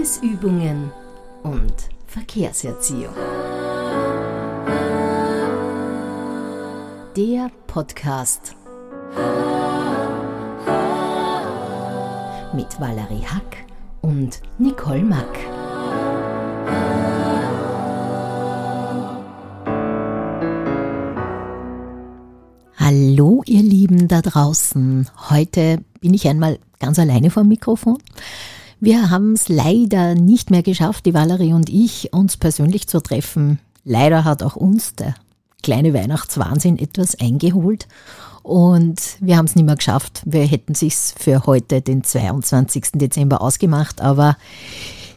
Liebesübungen und Verkehrserziehung. Der Podcast mit Valerie Hack und Nicole Mack. Hallo ihr Lieben da draußen. Heute bin ich einmal ganz alleine vor dem Mikrofon. Wir haben es leider nicht mehr geschafft, die Valerie und ich, uns persönlich zu treffen. Leider hat auch uns der kleine Weihnachtswahnsinn etwas eingeholt und wir haben es nicht mehr geschafft. Wir hätten sich's für heute, den 22. Dezember, ausgemacht, aber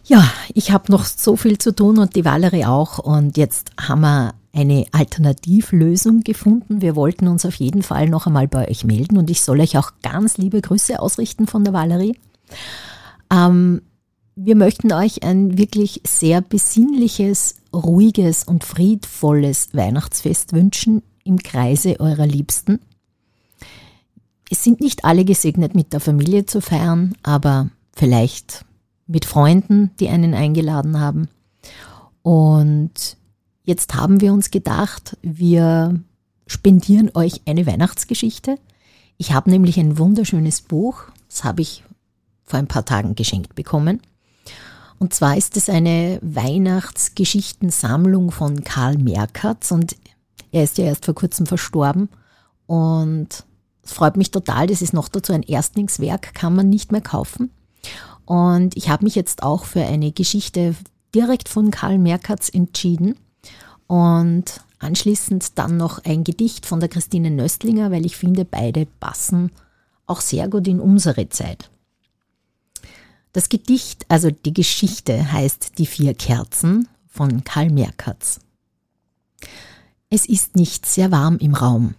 ja, ich habe noch so viel zu tun und die Valerie auch und jetzt haben wir eine Alternativlösung gefunden. Wir wollten uns auf jeden Fall noch einmal bei euch melden und ich soll euch auch ganz liebe Grüße ausrichten von der Valerie. Ähm, wir möchten euch ein wirklich sehr besinnliches, ruhiges und friedvolles Weihnachtsfest wünschen im Kreise eurer Liebsten. Es sind nicht alle gesegnet, mit der Familie zu feiern, aber vielleicht mit Freunden, die einen eingeladen haben. Und jetzt haben wir uns gedacht, wir spendieren euch eine Weihnachtsgeschichte. Ich habe nämlich ein wunderschönes Buch, das habe ich vor ein paar Tagen geschenkt bekommen. Und zwar ist es eine Weihnachtsgeschichtensammlung von Karl Merkatz und er ist ja erst vor kurzem verstorben und es freut mich total, das ist noch dazu ein Erstlingswerk, kann man nicht mehr kaufen. Und ich habe mich jetzt auch für eine Geschichte direkt von Karl Merkatz entschieden und anschließend dann noch ein Gedicht von der Christine Nöstlinger, weil ich finde, beide passen auch sehr gut in unsere Zeit. Das Gedicht, also die Geschichte, heißt Die vier Kerzen von Karl Merkatz. Es ist nicht sehr warm im Raum.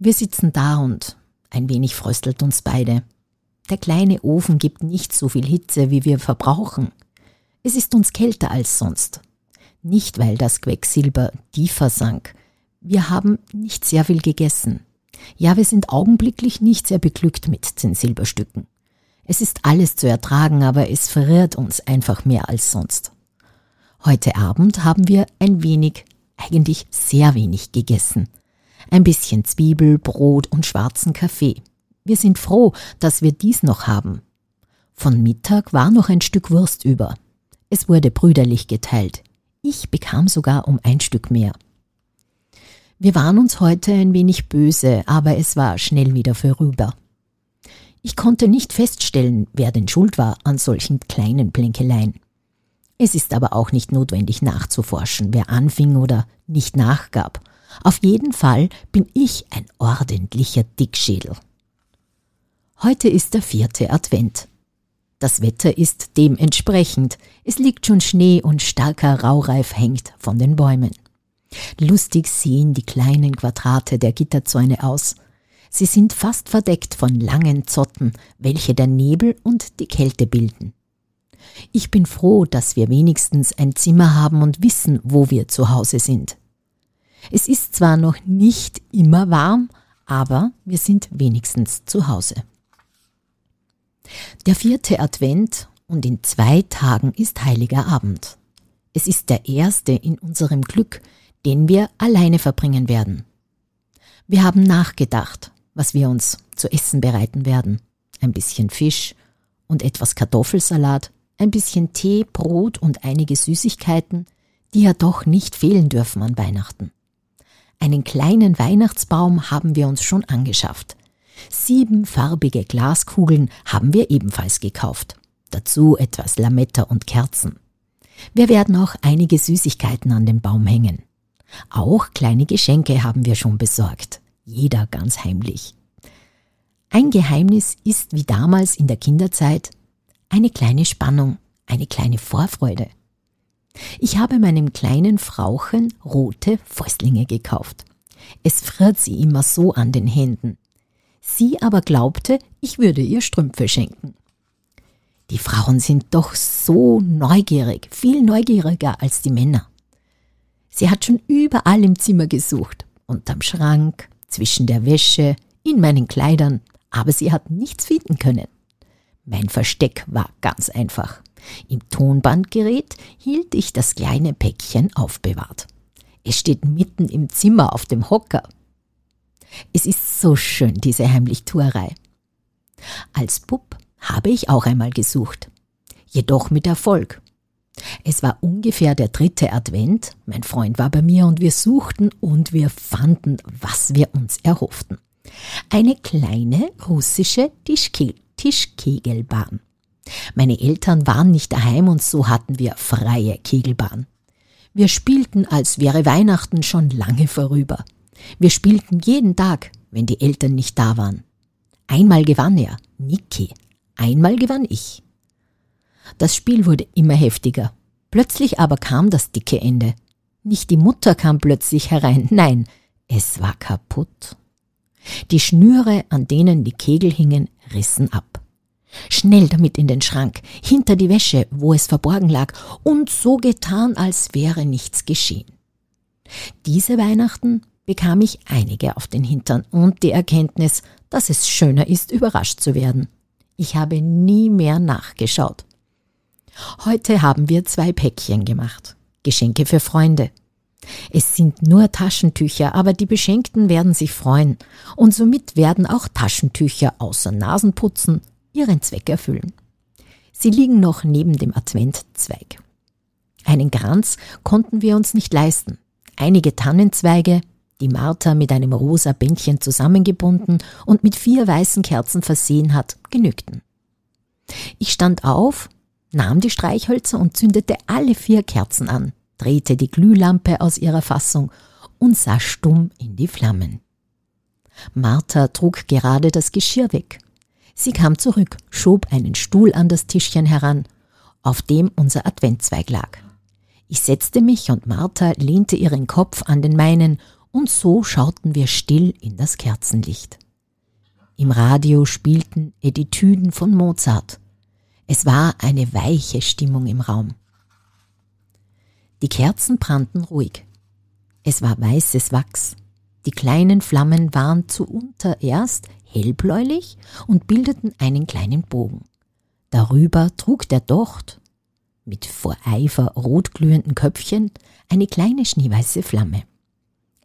Wir sitzen da und ein wenig fröstelt uns beide. Der kleine Ofen gibt nicht so viel Hitze, wie wir verbrauchen. Es ist uns kälter als sonst. Nicht, weil das Quecksilber tiefer sank. Wir haben nicht sehr viel gegessen. Ja, wir sind augenblicklich nicht sehr beglückt mit den Silberstücken. Es ist alles zu ertragen, aber es verrät uns einfach mehr als sonst. Heute Abend haben wir ein wenig, eigentlich sehr wenig gegessen. Ein bisschen Zwiebel, Brot und schwarzen Kaffee. Wir sind froh, dass wir dies noch haben. Von Mittag war noch ein Stück Wurst über. Es wurde brüderlich geteilt. Ich bekam sogar um ein Stück mehr. Wir waren uns heute ein wenig böse, aber es war schnell wieder vorüber. Ich konnte nicht feststellen, wer denn schuld war an solchen kleinen Plänkeleien. Es ist aber auch nicht notwendig nachzuforschen, wer anfing oder nicht nachgab. Auf jeden Fall bin ich ein ordentlicher Dickschädel. Heute ist der vierte Advent. Das Wetter ist dementsprechend. Es liegt schon Schnee und starker Raureif hängt von den Bäumen. Lustig sehen die kleinen Quadrate der Gitterzäune aus. Sie sind fast verdeckt von langen Zotten, welche der Nebel und die Kälte bilden. Ich bin froh, dass wir wenigstens ein Zimmer haben und wissen, wo wir zu Hause sind. Es ist zwar noch nicht immer warm, aber wir sind wenigstens zu Hause. Der vierte Advent und in zwei Tagen ist heiliger Abend. Es ist der erste in unserem Glück, den wir alleine verbringen werden. Wir haben nachgedacht, was wir uns zu essen bereiten werden. Ein bisschen Fisch und etwas Kartoffelsalat, ein bisschen Tee, Brot und einige Süßigkeiten, die ja doch nicht fehlen dürfen an Weihnachten. Einen kleinen Weihnachtsbaum haben wir uns schon angeschafft. Sieben farbige Glaskugeln haben wir ebenfalls gekauft. Dazu etwas Lametta und Kerzen. Wir werden auch einige Süßigkeiten an den Baum hängen. Auch kleine Geschenke haben wir schon besorgt jeder ganz heimlich. Ein Geheimnis ist wie damals in der Kinderzeit eine kleine Spannung, eine kleine Vorfreude. Ich habe meinem kleinen Frauchen rote Fäustlinge gekauft. Es friert sie immer so an den Händen. Sie aber glaubte, ich würde ihr Strümpfe schenken. Die Frauen sind doch so neugierig, viel neugieriger als die Männer. Sie hat schon überall im Zimmer gesucht, unterm Schrank, zwischen der Wäsche, in meinen Kleidern, aber sie hat nichts finden können. Mein Versteck war ganz einfach. Im Tonbandgerät hielt ich das kleine Päckchen aufbewahrt. Es steht mitten im Zimmer auf dem Hocker. Es ist so schön, diese Heimlichtuerei. Als Bub habe ich auch einmal gesucht, jedoch mit Erfolg. Es war ungefähr der dritte Advent, mein Freund war bei mir und wir suchten und wir fanden, was wir uns erhofften. Eine kleine russische Tischke Tischkegelbahn. Meine Eltern waren nicht daheim und so hatten wir freie Kegelbahn. Wir spielten, als wäre Weihnachten schon lange vorüber. Wir spielten jeden Tag, wenn die Eltern nicht da waren. Einmal gewann er, Niki, einmal gewann ich. Das Spiel wurde immer heftiger. Plötzlich aber kam das dicke Ende. Nicht die Mutter kam plötzlich herein, nein, es war kaputt. Die Schnüre, an denen die Kegel hingen, rissen ab. Schnell damit in den Schrank, hinter die Wäsche, wo es verborgen lag, und so getan, als wäre nichts geschehen. Diese Weihnachten bekam ich einige auf den Hintern und die Erkenntnis, dass es schöner ist, überrascht zu werden. Ich habe nie mehr nachgeschaut. Heute haben wir zwei Päckchen gemacht. Geschenke für Freunde. Es sind nur Taschentücher, aber die Beschenkten werden sich freuen. Und somit werden auch Taschentücher außer Nasenputzen ihren Zweck erfüllen. Sie liegen noch neben dem Adventzweig. Einen Kranz konnten wir uns nicht leisten. Einige Tannenzweige, die Martha mit einem rosa Bändchen zusammengebunden und mit vier weißen Kerzen versehen hat, genügten. Ich stand auf, nahm die Streichhölzer und zündete alle vier Kerzen an, drehte die Glühlampe aus ihrer Fassung und sah stumm in die Flammen. Martha trug gerade das Geschirr weg. Sie kam zurück, schob einen Stuhl an das Tischchen heran, auf dem unser Adventzweig lag. Ich setzte mich und Martha lehnte ihren Kopf an den meinen und so schauten wir still in das Kerzenlicht. Im Radio spielten Etüden von Mozart. Es war eine weiche Stimmung im Raum. Die Kerzen brannten ruhig. Es war weißes Wachs. Die kleinen Flammen waren zuuntererst hellbläulich und bildeten einen kleinen Bogen. Darüber trug der Docht mit vor Eifer rotglühenden Köpfchen eine kleine schneeweiße Flamme.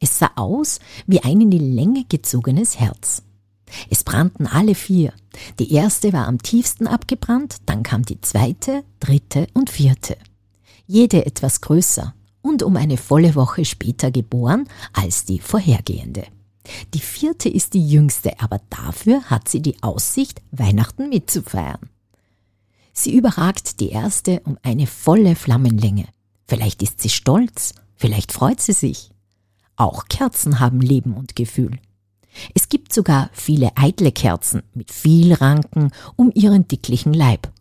Es sah aus wie ein in die Länge gezogenes Herz. Es brannten alle vier. Die erste war am tiefsten abgebrannt, dann kam die zweite, dritte und vierte. Jede etwas größer und um eine volle Woche später geboren als die vorhergehende. Die vierte ist die jüngste, aber dafür hat sie die Aussicht, Weihnachten mitzufeiern. Sie überragt die erste um eine volle Flammenlänge. Vielleicht ist sie stolz, vielleicht freut sie sich. Auch Kerzen haben Leben und Gefühl. Es gibt sogar viele eitle Kerzen mit viel Ranken um ihren dicklichen Leib.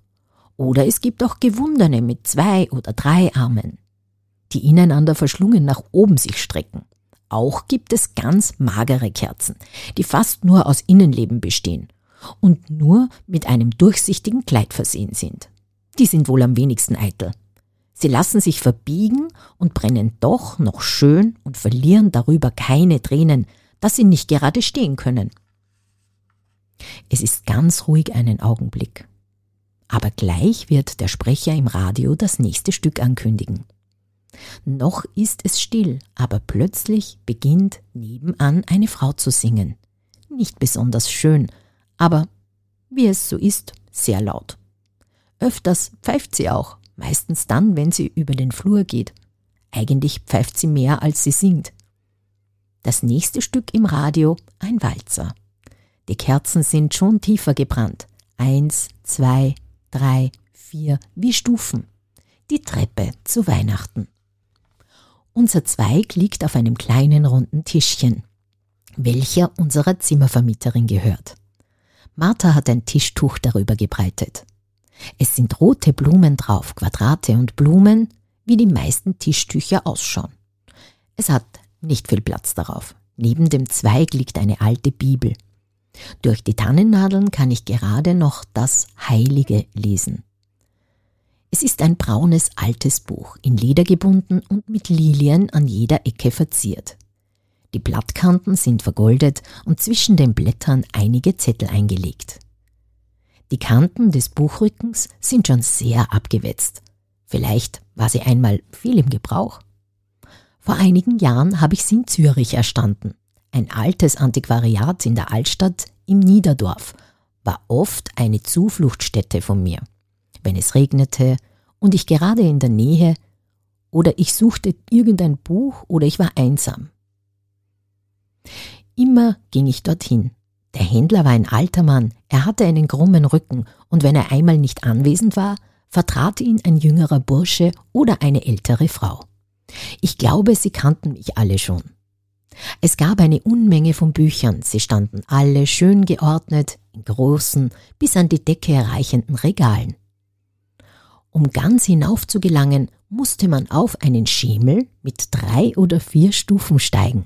Oder es gibt auch gewundene mit zwei oder drei Armen, die ineinander verschlungen nach oben sich strecken. Auch gibt es ganz magere Kerzen, die fast nur aus Innenleben bestehen und nur mit einem durchsichtigen Kleid versehen sind. Die sind wohl am wenigsten eitel. Sie lassen sich verbiegen und brennen doch noch schön und verlieren darüber keine Tränen, dass sie nicht gerade stehen können. Es ist ganz ruhig einen Augenblick. Aber gleich wird der Sprecher im Radio das nächste Stück ankündigen. Noch ist es still, aber plötzlich beginnt nebenan eine Frau zu singen. Nicht besonders schön, aber wie es so ist, sehr laut. Öfters pfeift sie auch, meistens dann, wenn sie über den Flur geht. Eigentlich pfeift sie mehr, als sie singt. Das nächste Stück im Radio ein Walzer. Die Kerzen sind schon tiefer gebrannt. Eins, zwei, drei, vier, wie Stufen. Die Treppe zu Weihnachten. Unser Zweig liegt auf einem kleinen runden Tischchen, welcher unserer Zimmervermieterin gehört. Martha hat ein Tischtuch darüber gebreitet. Es sind rote Blumen drauf, Quadrate und Blumen, wie die meisten Tischtücher ausschauen. Es hat nicht viel Platz darauf. Neben dem Zweig liegt eine alte Bibel. Durch die Tannennadeln kann ich gerade noch das Heilige lesen. Es ist ein braunes altes Buch, in Leder gebunden und mit Lilien an jeder Ecke verziert. Die Blattkanten sind vergoldet und zwischen den Blättern einige Zettel eingelegt. Die Kanten des Buchrückens sind schon sehr abgewetzt. Vielleicht war sie einmal viel im Gebrauch. Vor einigen Jahren habe ich sie in Zürich erstanden. Ein altes Antiquariat in der Altstadt im Niederdorf war oft eine Zufluchtsstätte von mir. Wenn es regnete und ich gerade in der Nähe oder ich suchte irgendein Buch oder ich war einsam. Immer ging ich dorthin. Der Händler war ein alter Mann, er hatte einen krummen Rücken und wenn er einmal nicht anwesend war, vertrat ihn ein jüngerer Bursche oder eine ältere Frau. Ich glaube, sie kannten mich alle schon. Es gab eine Unmenge von Büchern, sie standen alle schön geordnet in großen, bis an die Decke erreichenden Regalen. Um ganz hinauf zu gelangen, musste man auf einen Schemel mit drei oder vier Stufen steigen.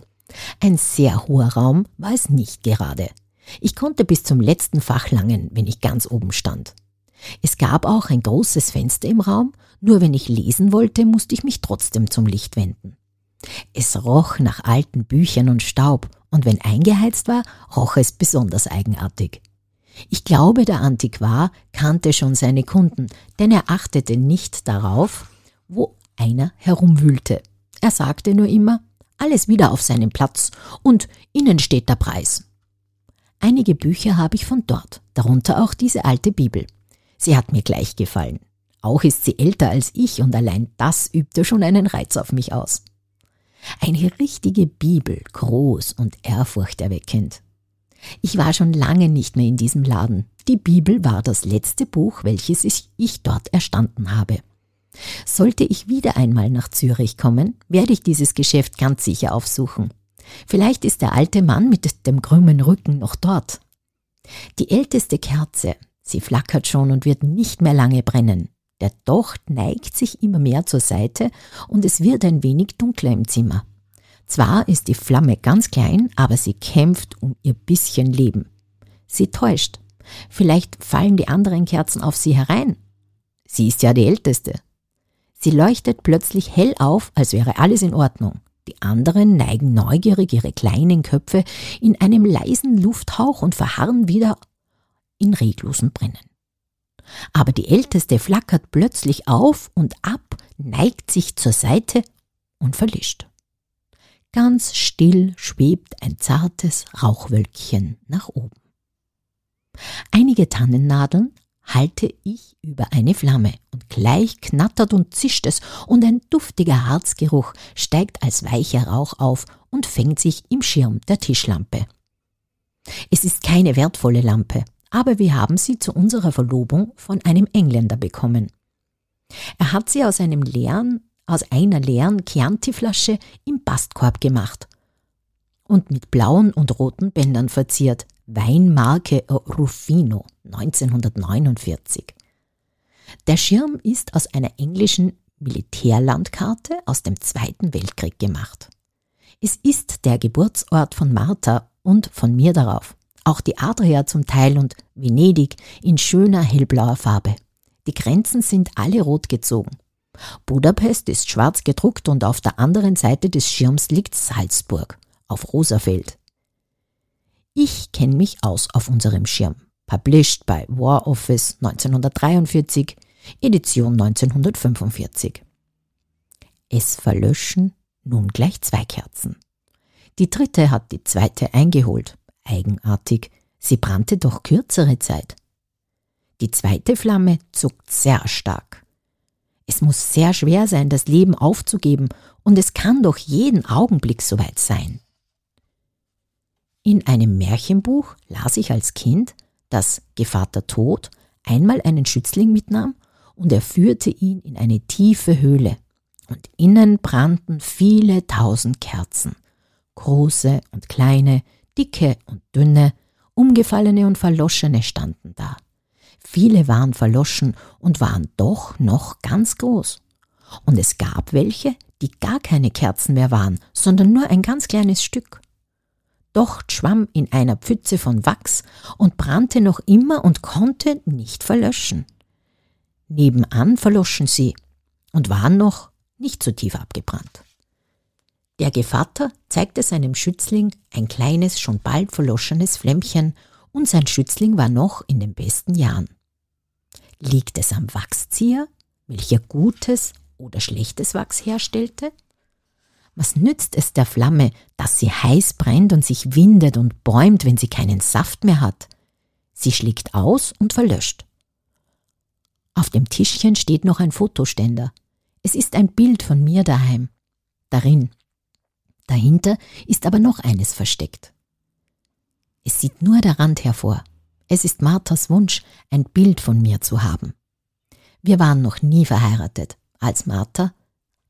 Ein sehr hoher Raum war es nicht gerade. Ich konnte bis zum letzten Fach langen, wenn ich ganz oben stand. Es gab auch ein großes Fenster im Raum, nur wenn ich lesen wollte, musste ich mich trotzdem zum Licht wenden. Es roch nach alten Büchern und Staub, und wenn eingeheizt war, roch es besonders eigenartig. Ich glaube, der Antiquar kannte schon seine Kunden, denn er achtete nicht darauf, wo einer herumwühlte. Er sagte nur immer, alles wieder auf seinen Platz und innen steht der Preis. Einige Bücher habe ich von dort, darunter auch diese alte Bibel. Sie hat mir gleich gefallen. Auch ist sie älter als ich und allein das übte schon einen Reiz auf mich aus. Eine richtige Bibel, groß und ehrfurchterweckend. Ich war schon lange nicht mehr in diesem Laden. Die Bibel war das letzte Buch, welches ich dort erstanden habe. Sollte ich wieder einmal nach Zürich kommen, werde ich dieses Geschäft ganz sicher aufsuchen. Vielleicht ist der alte Mann mit dem krümmen Rücken noch dort. Die älteste Kerze, Sie flackert schon und wird nicht mehr lange brennen. Der Docht neigt sich immer mehr zur Seite und es wird ein wenig dunkler im Zimmer. Zwar ist die Flamme ganz klein, aber sie kämpft um ihr bisschen Leben. Sie täuscht. Vielleicht fallen die anderen Kerzen auf sie herein. Sie ist ja die älteste. Sie leuchtet plötzlich hell auf, als wäre alles in Ordnung. Die anderen neigen neugierig ihre kleinen Köpfe in einem leisen Lufthauch und verharren wieder in reglosem Brennen. Aber die Älteste flackert plötzlich auf und ab, neigt sich zur Seite und verlischt. Ganz still schwebt ein zartes Rauchwölkchen nach oben. Einige Tannennadeln halte ich über eine Flamme und gleich knattert und zischt es und ein duftiger Harzgeruch steigt als weicher Rauch auf und fängt sich im Schirm der Tischlampe. Es ist keine wertvolle Lampe, aber wir haben sie zu unserer Verlobung von einem Engländer bekommen. Er hat sie aus einem leeren, aus einer leeren Chianti-Flasche im Bastkorb gemacht und mit blauen und roten Bändern verziert. Weinmarke Ruffino 1949. Der Schirm ist aus einer englischen Militärlandkarte aus dem Zweiten Weltkrieg gemacht. Es ist der Geburtsort von Martha und von mir darauf. Auch die Adria zum Teil und Venedig in schöner hellblauer Farbe. Die Grenzen sind alle rot gezogen. Budapest ist schwarz gedruckt und auf der anderen Seite des Schirms liegt Salzburg auf Rosafeld. Ich kenne mich aus auf unserem Schirm. Published by War Office 1943, Edition 1945. Es verlöschen nun gleich zwei Kerzen. Die dritte hat die zweite eingeholt eigenartig, sie brannte doch kürzere Zeit. Die zweite Flamme zuckt sehr stark. Es muss sehr schwer sein, das Leben aufzugeben, und es kann doch jeden Augenblick soweit sein. In einem Märchenbuch las ich als Kind, dass Gevatter Tod einmal einen Schützling mitnahm und er führte ihn in eine tiefe Höhle, und innen brannten viele tausend Kerzen, große und kleine, dicke und dünne, umgefallene und verloschene standen da. Viele waren verloschen und waren doch noch ganz groß. Und es gab welche, die gar keine Kerzen mehr waren, sondern nur ein ganz kleines Stück. Docht schwamm in einer Pfütze von Wachs und brannte noch immer und konnte nicht verlöschen. Nebenan verloschen sie und waren noch nicht so tief abgebrannt. Der Gevatter zeigte seinem Schützling ein kleines, schon bald verloschenes Flämmchen und sein Schützling war noch in den besten Jahren. Liegt es am Wachszieher, welcher gutes oder schlechtes Wachs herstellte? Was nützt es der Flamme, dass sie heiß brennt und sich windet und bäumt, wenn sie keinen Saft mehr hat? Sie schlägt aus und verlöscht. Auf dem Tischchen steht noch ein Fotoständer. Es ist ein Bild von mir daheim. Darin. Dahinter ist aber noch eines versteckt. Es sieht nur der Rand hervor. Es ist Marthas Wunsch, ein Bild von mir zu haben. Wir waren noch nie verheiratet, als Martha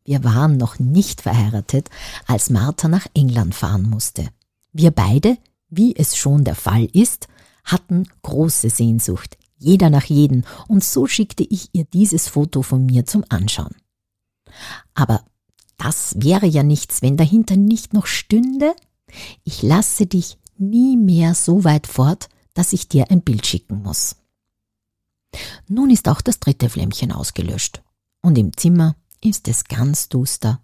wir waren noch nicht verheiratet, als Martha nach England fahren musste. Wir beide, wie es schon der Fall ist, hatten große Sehnsucht, jeder nach jedem, und so schickte ich ihr dieses Foto von mir zum Anschauen. Aber das wäre ja nichts, wenn dahinter nicht noch stünde, ich lasse dich nie mehr so weit fort, dass ich dir ein Bild schicken muss. Nun ist auch das dritte Flämmchen ausgelöscht, und im Zimmer ist es ganz duster.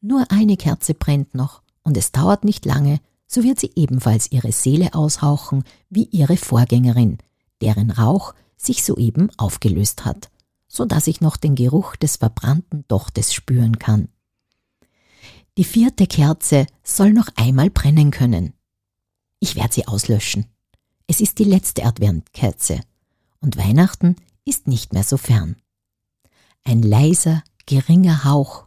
Nur eine Kerze brennt noch, und es dauert nicht lange, so wird sie ebenfalls ihre Seele aushauchen wie ihre Vorgängerin, deren Rauch sich soeben aufgelöst hat, so dass ich noch den Geruch des verbrannten Dochtes spüren kann. Die vierte Kerze soll noch einmal brennen können. Ich werde sie auslöschen. Es ist die letzte Adventkerze und Weihnachten ist nicht mehr so fern. Ein leiser, geringer Hauch.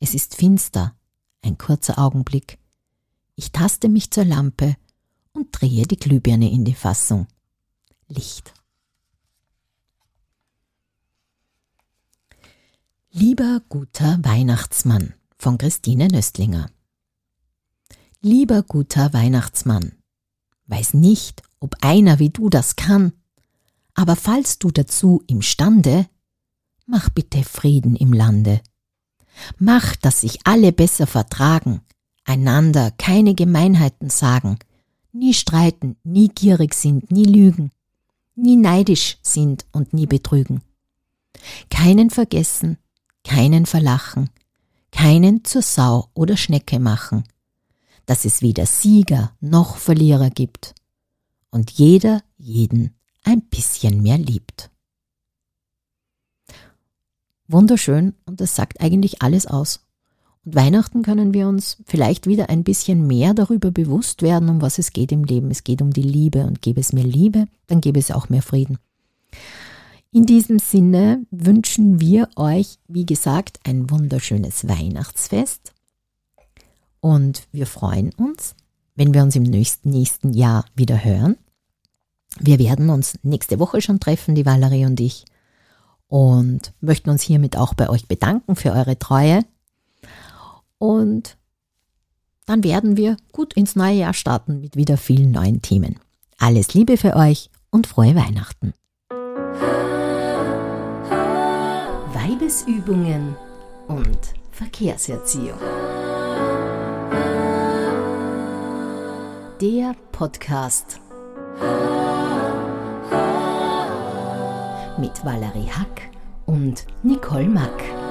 Es ist finster, ein kurzer Augenblick. Ich taste mich zur Lampe und drehe die Glühbirne in die Fassung. Licht. Lieber guter Weihnachtsmann von Christine Nöstlinger. Lieber guter Weihnachtsmann, weiß nicht, ob einer wie du das kann, aber falls du dazu imstande, mach bitte Frieden im Lande. Mach, dass sich alle besser vertragen, einander keine Gemeinheiten sagen, nie streiten, nie gierig sind, nie lügen, nie neidisch sind und nie betrügen. Keinen vergessen, keinen verlachen, keinen zur Sau oder Schnecke machen, dass es weder Sieger noch Verlierer gibt und jeder jeden ein bisschen mehr liebt wunderschön und das sagt eigentlich alles aus. Und Weihnachten können wir uns vielleicht wieder ein bisschen mehr darüber bewusst werden, um was es geht im Leben. Es geht um die Liebe und gäbe es mehr Liebe, dann gäbe es auch mehr Frieden. In diesem Sinne wünschen wir euch, wie gesagt, ein wunderschönes Weihnachtsfest und wir freuen uns, wenn wir uns im nächsten, Jahr wieder hören. Wir werden uns nächste Woche schon treffen, die Valerie und ich und möchten uns hiermit auch bei euch bedanken für eure Treue. Und dann werden wir gut ins neue Jahr starten mit wieder vielen neuen Themen. Alles Liebe für euch und frohe Weihnachten. Weibesübungen und Verkehrserziehung. Der Podcast mit Valerie Hack und Nicole Mack.